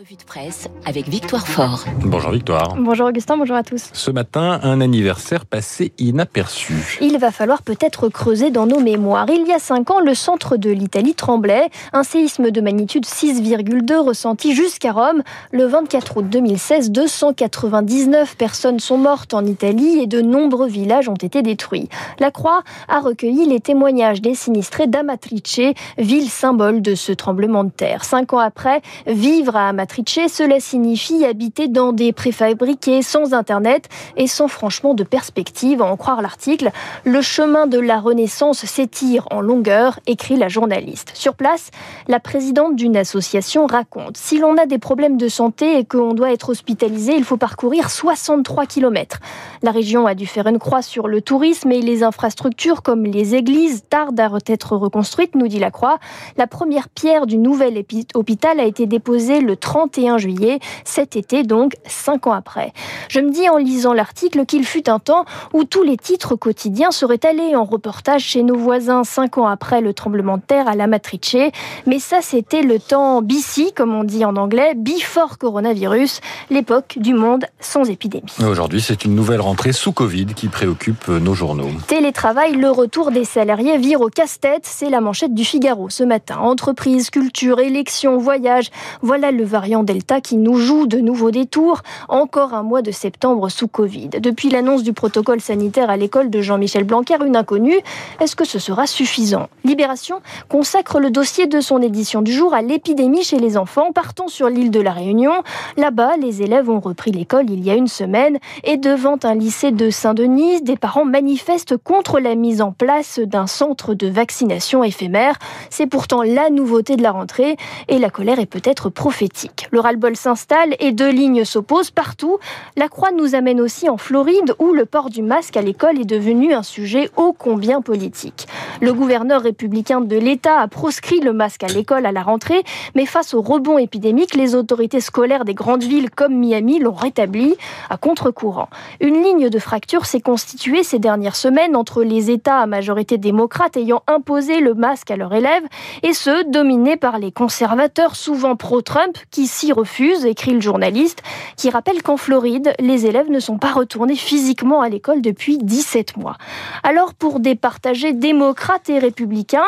revue de presse avec Victoire Fort. Bonjour Victoire. Bonjour Augustin, bonjour à tous. Ce matin, un anniversaire passé inaperçu. Il va falloir peut-être creuser dans nos mémoires. Il y a cinq ans, le centre de l'Italie tremblait. Un séisme de magnitude 6,2 ressenti jusqu'à Rome. Le 24 août 2016, 299 personnes sont mortes en Italie et de nombreux villages ont été détruits. La Croix a recueilli les témoignages des sinistrés d'Amatrice, ville symbole de ce tremblement de terre. Cinq ans après, vivre à Amatrice, cela signifie habiter dans des préfabriqués sans Internet et sans franchement de perspective. À en croire l'article, le chemin de la Renaissance s'étire en longueur, écrit la journaliste. Sur place, la présidente d'une association raconte Si l'on a des problèmes de santé et qu'on doit être hospitalisé, il faut parcourir 63 km. La région a dû faire une croix sur le tourisme et les infrastructures comme les églises tardent à être reconstruites, nous dit la Croix. La première pierre du nouvel hôpital a été déposée le 31 juillet, cet été donc, cinq ans après. Je me dis en lisant l'article qu'il fut un temps où tous les titres quotidiens seraient allés en reportage chez nos voisins cinq ans après le tremblement de terre à la Matrice. Mais ça, c'était le temps BC, comme on dit en anglais, before coronavirus, l'époque du monde sans épidémie. Aujourd'hui, c'est une nouvelle rentrée sous Covid qui préoccupe nos journaux. Télétravail, le retour des salariés vire au casse-tête, c'est la manchette du Figaro ce matin. Entreprise, culture, élections, voyage, voilà le variant Delta qui nous joue de nouveaux détours. Encore un mois de septembre sous Covid. Depuis l'annonce du protocole sanitaire à l'école de Jean-Michel Blanquer, une inconnue, est-ce que ce sera suffisant? Libération consacre le dossier de son édition du jour à l'épidémie chez les enfants. Partons sur l'île de la Réunion. Là-bas, les élèves ont repris l'école il y a une semaine et devant un lycée de Saint-Denis, des parents manifestent contre la mise en place d'un centre de vaccination éphémère. C'est pourtant la nouveauté de la rentrée et la colère est peut-être prophétique. Le ras-le-bol s'installe et deux lignes s'opposent partout. La croix nous amène aussi en Floride où le port du masque à l'école est devenu un sujet ô combien politique. Le gouverneur républicain de l'État a proscrit le masque à l'école à la rentrée, mais face au rebond épidémique, les autorités scolaires des grandes villes comme Miami l'ont rétabli à contre-courant. Une ligne de fracture s'est constituée ces dernières semaines entre les États à majorité démocrate ayant imposé le masque à leurs élèves et ceux dominés par les conservateurs souvent pro-Trump qui s'y refuse, écrit le journaliste, qui rappelle qu'en Floride, les élèves ne sont pas retournés physiquement à l'école depuis 17 mois. Alors, pour départager démocrates et républicains,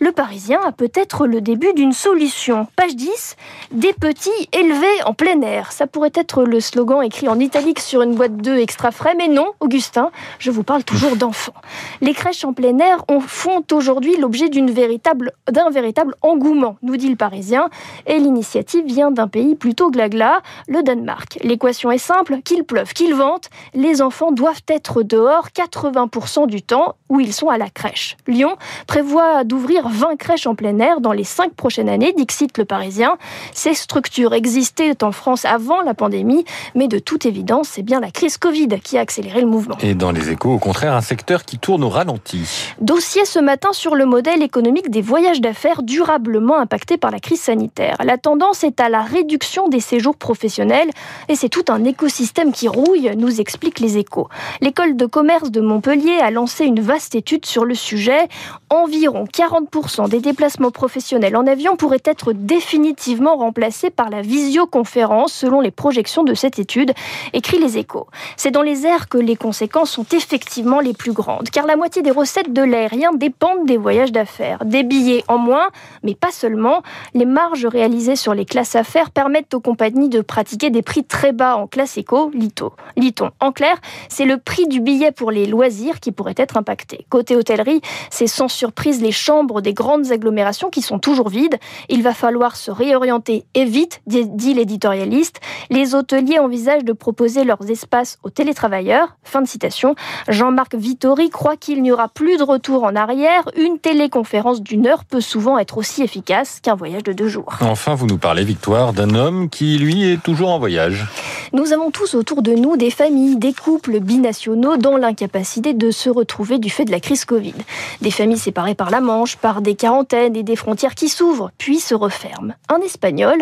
le Parisien a peut-être le début d'une solution. Page 10, des petits élevés en plein air. Ça pourrait être le slogan écrit en italique sur une boîte d'œufs extra frais, mais non, Augustin, je vous parle toujours d'enfants. Les crèches en plein air font aujourd'hui l'objet d'un véritable, véritable engouement, nous dit le Parisien, et l'initiative vient d'un pays plutôt glagla, le Danemark. L'équation est simple, qu'il pleuve, qu'il vente, les enfants doivent être dehors 80% du temps où ils sont à la crèche. Lyon prévoit d'ouvrir 20 crèches en plein air dans les 5 prochaines années, dixit le Parisien. Ces structures existaient en France avant la pandémie, mais de toute évidence, c'est bien la crise Covid qui a accéléré le mouvement. Et dans les échos, au contraire, un secteur qui tourne au ralenti. Dossier ce matin sur le modèle économique des voyages d'affaires durablement impactés par la crise sanitaire. La tendance est à la réduction des séjours professionnels et c'est tout un écosystème qui rouille, nous explique les échos. L'école de commerce de Montpellier a lancé une vaste étude sur le sujet. Environ 40% des déplacements professionnels en avion pourraient être définitivement remplacés par la visioconférence selon les projections de cette étude, écrit les échos. C'est dans les airs que les conséquences sont effectivement les plus grandes, car la moitié des recettes de l'aérien dépendent des voyages d'affaires. Des billets en moins, mais pas seulement. Les marges réalisées sur les classes affaires permettent aux compagnies de pratiquer des prix très bas en classe éco, lito. Liton. En clair, c'est le prix du billet pour les loisirs qui pourrait être impacté. Côté hôtellerie, c'est sans surprise les chambres des grandes agglomérations qui sont toujours vides. Il va falloir se réorienter et vite, dit l'éditorialiste. Les hôteliers envisagent de proposer leurs espaces aux télétravailleurs. Fin de citation. Jean-Marc Vittori croit qu'il n'y aura plus de retour en arrière. Une téléconférence d'une heure peut souvent être aussi efficace qu'un voyage de deux jours. Enfin, vous nous parlez, Victoire, d'un homme qui, lui, est toujours en voyage. Nous avons tous autour de nous des familles, des couples binationaux dans l'incapacité de se retrouver du fait de la crise Covid. Des familles séparées par la Manche, par des quarantaines et des frontières qui s'ouvrent, puis se referment. Un Espagnol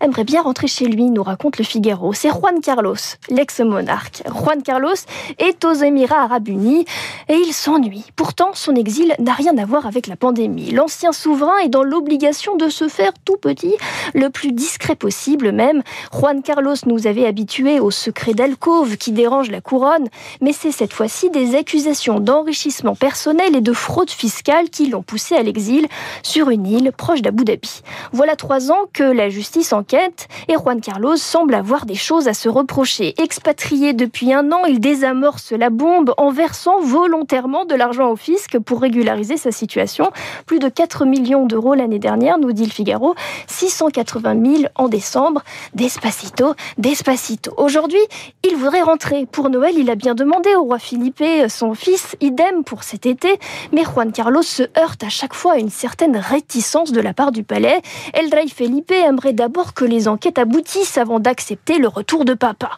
aimerait bien rentrer chez lui, nous raconte le Figaro. C'est Juan Carlos, l'ex-monarque. Juan Carlos est aux Émirats arabes unis et il s'ennuie. Pourtant, son exil n'a rien à voir avec la pandémie. L'ancien souverain est dans l'obligation de se faire tout petit, le plus discret discret possible même. Juan Carlos nous avait habitués au secret d'alcôve qui dérange la couronne, mais c'est cette fois-ci des accusations d'enrichissement personnel et de fraude fiscale qui l'ont poussé à l'exil sur une île proche d'Abu Dhabi. Voilà trois ans que la justice enquête et Juan Carlos semble avoir des choses à se reprocher. Expatrié depuis un an, il désamorce la bombe en versant volontairement de l'argent au fisc pour régulariser sa situation. Plus de 4 millions d'euros l'année dernière, nous dit le Figaro, 680 000 en décembre. Despacito, Despacito. Aujourd'hui, il voudrait rentrer. Pour Noël, il a bien demandé au roi Philippe, son fils, idem pour cet été, mais Juan Carlos se heurte à chaque fois à une certaine réticence de la part du palais. El Rey Felipe aimerait d'abord que les enquêtes aboutissent avant d'accepter le retour de papa.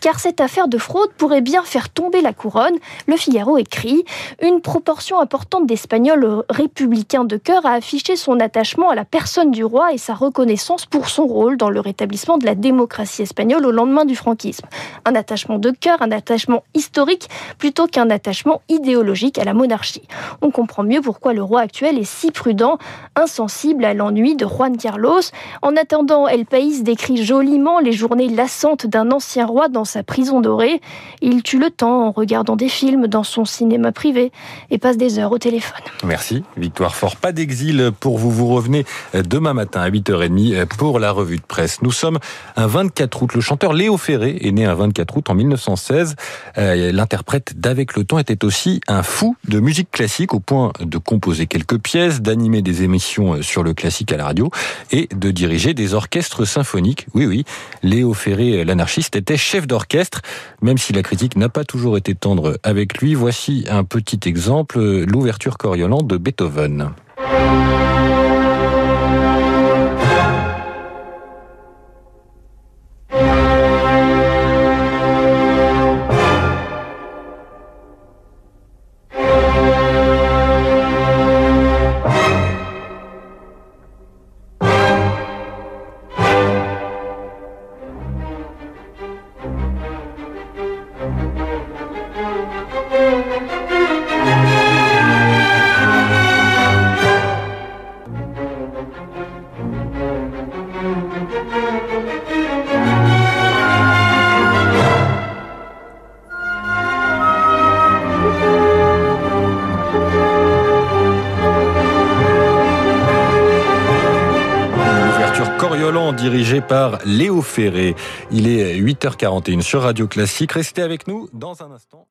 Car cette affaire de fraude pourrait bien faire tomber la couronne. Le Figaro écrit Une proportion importante d'Espagnols républicains de cœur a affiché son attachement à la personne du roi et sa reconnaissance pour son rôle dans le rétablissement de la démocratie espagnole au lendemain du franquisme. Un attachement de cœur, un attachement historique plutôt qu'un attachement idéologique à la monarchie. On comprend mieux pourquoi le roi actuel est si prudent, insensible à l'ennui de Juan Carlos. En attendant, El País décrit joliment les journées lassantes d'un ancien roi dans sa prison dorée. Il tue le temps en regardant des films dans son cinéma privé et passe des heures au téléphone. Merci, Victoire Fort. Pas d'exil pour vous. Vous revenez demain matin à 8h30 pour la revue de presse. Nous sommes un 24 août. Le chanteur Léo Ferré est né un 24 août en 1916. Euh, l'interprète d'Avec le temps était aussi un fou de musique classique au point de composer quelques pièces, d'animer des émissions sur le classique à la radio et de diriger des orchestres symphoniques. Oui, oui, Léo Ferré, l'anarchiste, était chef d'orchestre, même si la critique n'a pas toujours été tendre avec lui. Voici un petit exemple, l'ouverture Coriolan de Beethoven. Dirigé par Léo Ferré. Il est 8h41 sur Radio Classique. Restez avec nous dans un instant.